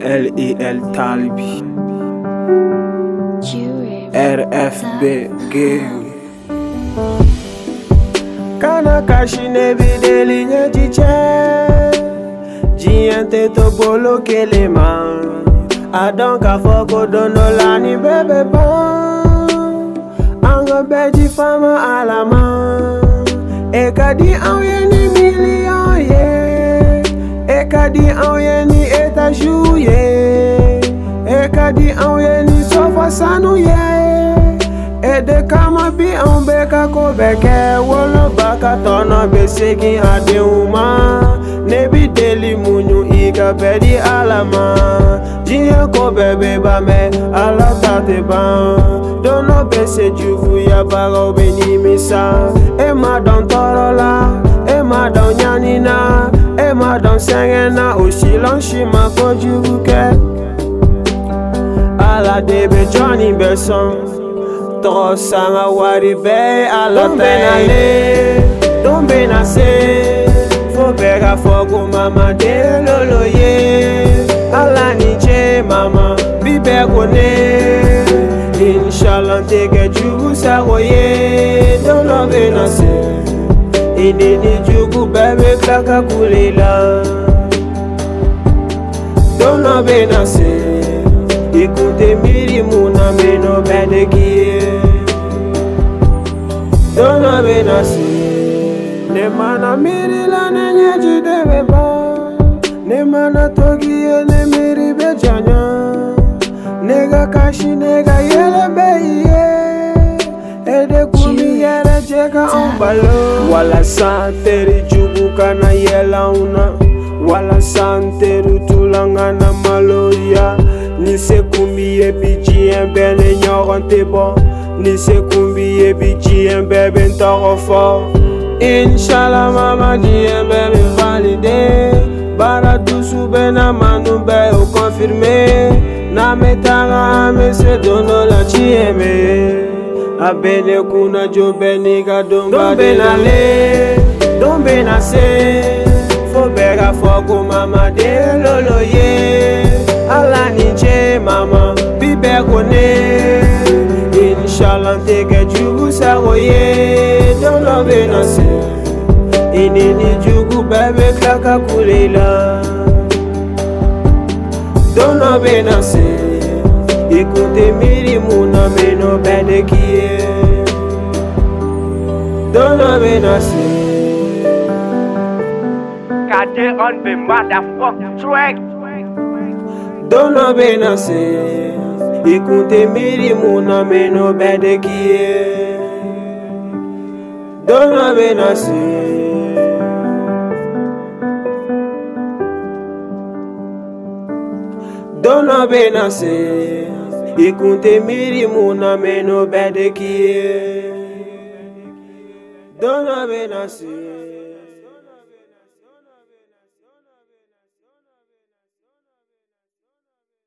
L.E.L. Talibi RFB Gang Kana kashi ne bideli nye jiche Jiyente to bolo kele man Adon ka foko dono lani bebe ban Ango beji fama alama. Eka di auye ni million ye. Eka di auye ni etajou àwọn yẹn ní sọ́fà sánú yẹn èdè ká mọ bí àwọn bẹ ká kó bẹ̀kẹ́ wọ́n ló bá ká tọ̀nà gbèsè kí àdéhùn mọ́ níbi délé múnyù ìgà bẹ́ẹ̀ di àlàmà. Jíyẹn kó bẹ̀bẹ̀ bá mẹ́ alákàtẹ́ bá. Dọ́nà gbèsè jù fúyà bàrà òbẹ̀ ní mi sá. Ẹ̀ má dán tọrọ la ẹ̀ má dán yánnínà ẹ̀ má dán sẹ́yìn. Ala debe Johnny Besson tɔgɔ sanga wari bɛɛ ala ta ye don bɛ na se fo bɛɛ ka fɔ ko mama den lolo ye. Ala ni ce mama bi bɛɛ ko ne. Inshallah n tɛ kɛ jugu sago ye. Don dɔ bɛ na se i ni ni jugu bɛɛ bɛ tila ka kule la don dɔ bɛ na se. Ikute miri muna meno bede kie Dona bena si Ne mana miri la ne nyeji debe ba Ne mana togi ye ne miri be janya Nega kashi nega yele be ye Ede kumi yere jeka umbalo Wala sa teri jugu kana yela una Wala san teru tulanga na Ni se kumbi ye bi diɲɛ bɛɛ ni ɲɔgɔn tɛ bɔ Ni se kumbi ye bi diɲɛ bɛɛ bɛ n tɔgɔ fɔ Inshallah mama diɲɛ bɛɛ bɛ valide Baara dusu bɛ na manu bɛɛ o confirmé. N'an bɛ taga an bɛ se don dɔ la tiɲɛ bɛ A. Bɛ ne kunna jo bɛɛ n'i ka donba de la Don bɛ na se Fo bɛɛ ka fɔ ko mama den lolo ye ala boye nzondo mpe na se. Enini jugu babeklaka kolela nzondo mpe na se. Ekute milimu na meno badeki ye nzondo mpe na se. Kade on be motherfuck track. Nzondo mpe na se. Ikunte mirimu na meno bɛdɛki ye don abe na se don abe na se ikun te miri mu na meno bɛɛ de k'i ye don abe na se.